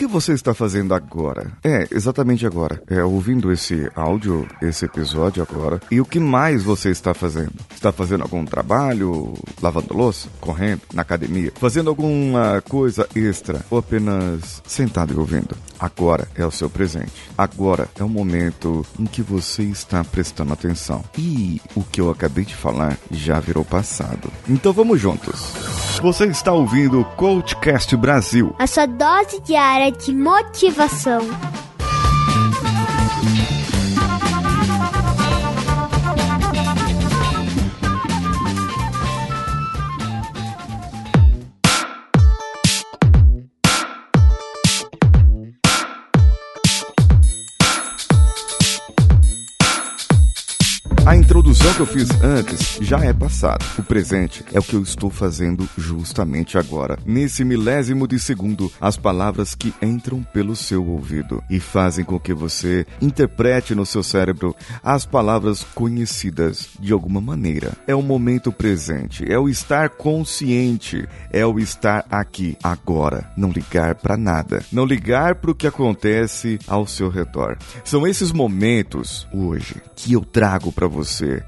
que você está fazendo agora? É, exatamente agora. É, ouvindo esse áudio, esse episódio agora. E o que mais você está fazendo? Está fazendo algum trabalho? Lavando louça? Correndo? Na academia? Fazendo alguma coisa extra? Ou apenas sentado e ouvindo? Agora é o seu presente. Agora é o momento em que você está prestando atenção. E o que eu acabei de falar já virou passado. Então vamos juntos. Você está ouvindo o Coachcast Brasil. A sua dose diária de motivação. A introdução que eu fiz antes já é passado. O presente é o que eu estou fazendo justamente agora. Nesse milésimo de segundo, as palavras que entram pelo seu ouvido e fazem com que você interprete no seu cérebro as palavras conhecidas de alguma maneira. É o momento presente, é o estar consciente, é o estar aqui, agora. Não ligar para nada, não ligar para o que acontece ao seu redor. São esses momentos, hoje, que eu trago para você,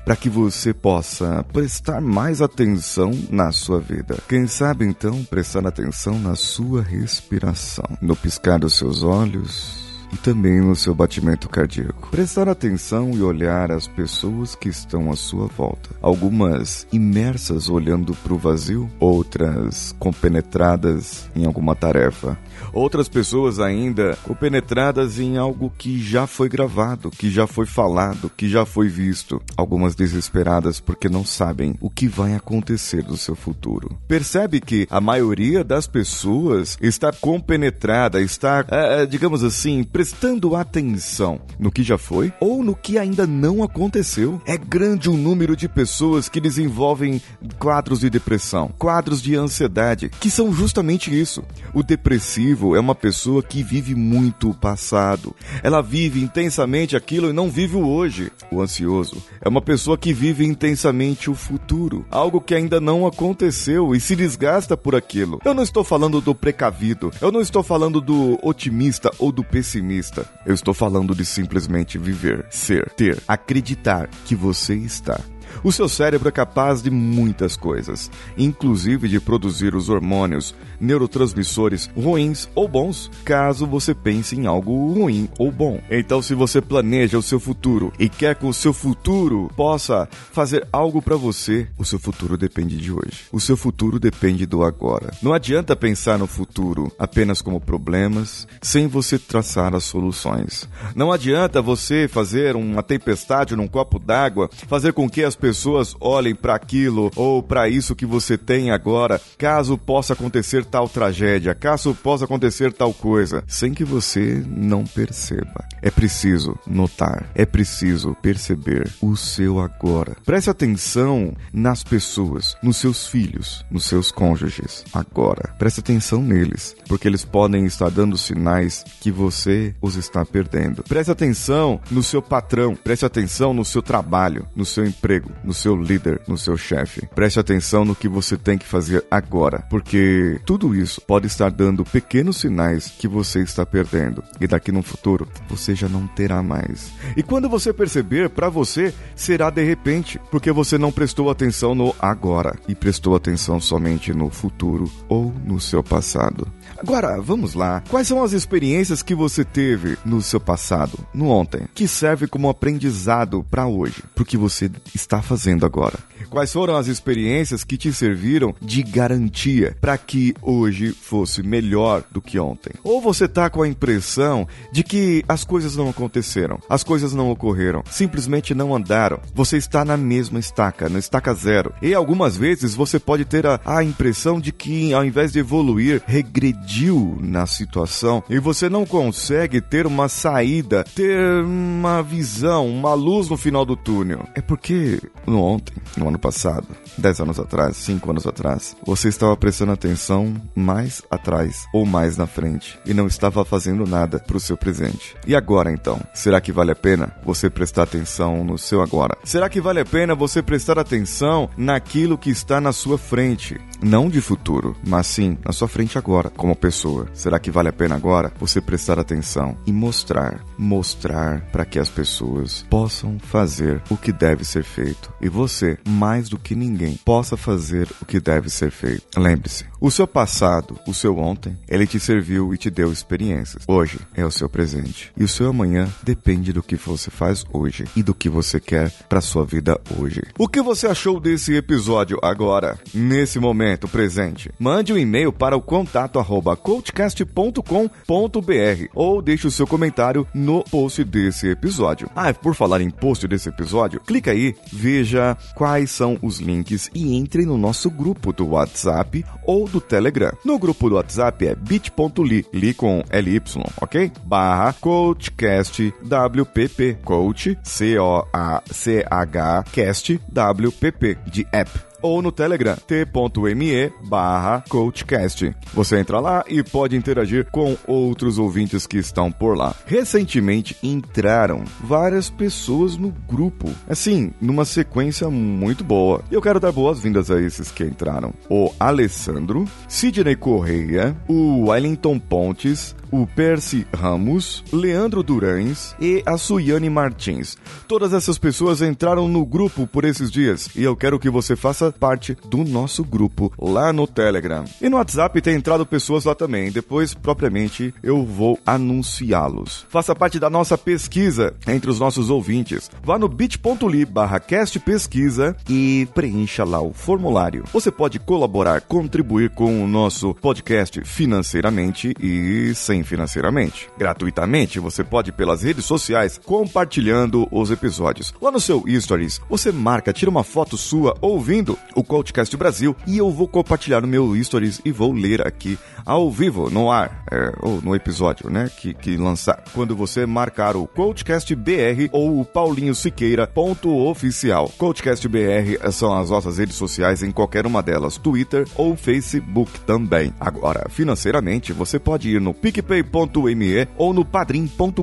para que você possa prestar mais atenção na sua vida. Quem sabe então prestar atenção na sua respiração, no piscar dos seus olhos e também no seu batimento cardíaco. Prestar atenção e olhar as pessoas que estão à sua volta. Algumas imersas olhando para o vazio, outras compenetradas em alguma tarefa. Outras pessoas ainda compenetradas em algo que já foi gravado, que já foi falado, que já foi visto. Algumas desesperadas porque não sabem o que vai acontecer no seu futuro. Percebe que a maioria das pessoas está compenetrada, está, é, digamos assim, prestando atenção no que já foi ou no que ainda não aconteceu. É grande o número de pessoas que desenvolvem quadros de depressão, quadros de ansiedade, que são justamente isso. O depressivo é uma pessoa que vive muito o passado. Ela vive intensamente aquilo e não vive o hoje. O ansioso é uma pessoa que vive intensamente o futuro, algo que ainda não aconteceu e se desgasta por aquilo. Eu não estou falando do precavido, eu não estou falando do otimista ou do pessimista. Eu estou falando de simplesmente viver, ser, ter, acreditar que você está. O seu cérebro é capaz de muitas coisas, inclusive de produzir os hormônios, neurotransmissores ruins ou bons, caso você pense em algo ruim ou bom. Então, se você planeja o seu futuro e quer que o seu futuro possa fazer algo para você, o seu futuro depende de hoje. O seu futuro depende do agora. Não adianta pensar no futuro apenas como problemas, sem você traçar as soluções. Não adianta você fazer uma tempestade num copo d'água, fazer com que as pessoas olhem para aquilo ou para isso que você tem agora, caso possa acontecer tal tragédia, caso possa acontecer tal coisa, sem que você não perceba. É preciso notar, é preciso perceber o seu agora. Preste atenção nas pessoas, nos seus filhos, nos seus cônjuges, agora. Preste atenção neles, porque eles podem estar dando sinais que você os está perdendo. Preste atenção no seu patrão, preste atenção no seu trabalho, no seu emprego, no seu líder, no seu chefe. Preste atenção no que você tem que fazer agora, porque tudo isso pode estar dando pequenos sinais que você está perdendo e daqui no futuro você já não terá mais. E quando você perceber, para você será de repente, porque você não prestou atenção no agora e prestou atenção somente no futuro ou no seu passado. Agora, vamos lá. Quais são as experiências que você teve no seu passado, no ontem, que serve como aprendizado para hoje, para o que você está fazendo agora? Quais foram as experiências que te serviram de garantia para que hoje fosse melhor do que ontem? Ou você tá com a impressão de que as coisas não aconteceram, as coisas não ocorreram, simplesmente não andaram. Você está na mesma estaca, na estaca zero. E algumas vezes você pode ter a, a impressão de que ao invés de evoluir, regrediu na situação e você não consegue ter uma saída, ter uma visão, uma luz no final do túnel. É porque no ontem, no ano passado, 10 anos atrás, 5 anos atrás, você estava prestando atenção mais atrás ou mais na frente e não estava fazendo nada para o seu presente. E agora então? Será que vale a pena você prestar atenção no seu agora? Será que vale a pena você prestar atenção naquilo que está na sua frente? Não de futuro, mas sim na sua frente agora, como pessoa. Será que vale a pena agora você prestar atenção e mostrar, mostrar para que as pessoas possam fazer o que deve ser feito e você, mais do que ninguém, possa fazer o que deve ser feito. Lembre-se, o seu passado, o seu ontem, ele te serviu e te deu experiências. Hoje é o seu presente e o seu amanhã depende do que você faz hoje e do que você quer para sua vida hoje. O que você achou desse episódio agora, nesse momento? presente. Mande um e-mail para o contato arroba coachcast.com.br ou deixe o seu comentário no post desse episódio. Ah, por falar em post desse episódio, clica aí, veja quais são os links e entre no nosso grupo do WhatsApp ou do Telegram. No grupo do WhatsApp é bit.ly, li com LY, ok? Barra coachcastwpp, coach, C-O-A-C-H, cast, WPP, de app ou no Telegram t.me barra coachcast. Você entra lá e pode interagir com outros ouvintes que estão por lá. Recentemente entraram várias pessoas no grupo, assim, numa sequência muito boa. Eu quero dar boas-vindas a esses que entraram. O Alessandro, Sidney Correia, o Wellington Pontes, o Percy Ramos, Leandro Durães e a Suiane Martins. Todas essas pessoas entraram no grupo por esses dias e eu quero que você faça parte do nosso grupo lá no Telegram. E no WhatsApp tem entrado pessoas lá também. Depois, propriamente, eu vou anunciá-los. Faça parte da nossa pesquisa entre os nossos ouvintes. Vá no bit.ly barra pesquisa e preencha lá o formulário. Você pode colaborar, contribuir com o nosso podcast financeiramente e sem financeiramente. Gratuitamente, você pode pelas redes sociais compartilhando os episódios. Lá no seu Stories, você marca, tira uma foto sua ouvindo o Coachcast Brasil e eu vou compartilhar no meu Stories e vou ler aqui ao vivo, no ar, é, ou no episódio, né, que, que lançar. Quando você marcar o Coachcast BR ou o Paulinho Siqueira ponto oficial. Coachcast BR são as nossas redes sociais em qualquer uma delas, Twitter ou Facebook também. Agora, financeiramente, você pode ir no picpay.me ou no padrim.com.br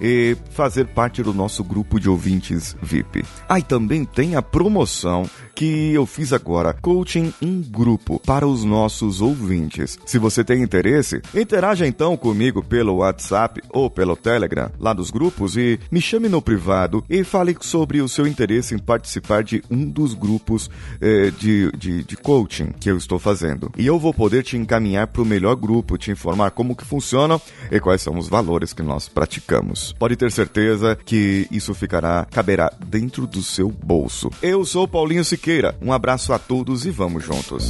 e fazer parte do nosso grupo de ouvintes VIP. Ah, também tem a promoção que eu fiz agora, coaching em grupo para os nossos ouvintes. Se você tem interesse, interaja então comigo pelo WhatsApp ou pelo Telegram, lá dos grupos, e me chame no privado e fale sobre o seu interesse em participar de um dos grupos eh, de, de, de coaching que eu estou fazendo. E eu vou poder te encaminhar para o melhor grupo, te informar como que funciona e quais são os valores que nós praticamos. Pode ter certeza que isso ficará, caberá dentro do seu bolso. Eu sou Paulinho Siqueira um abraço a todos e vamos juntos.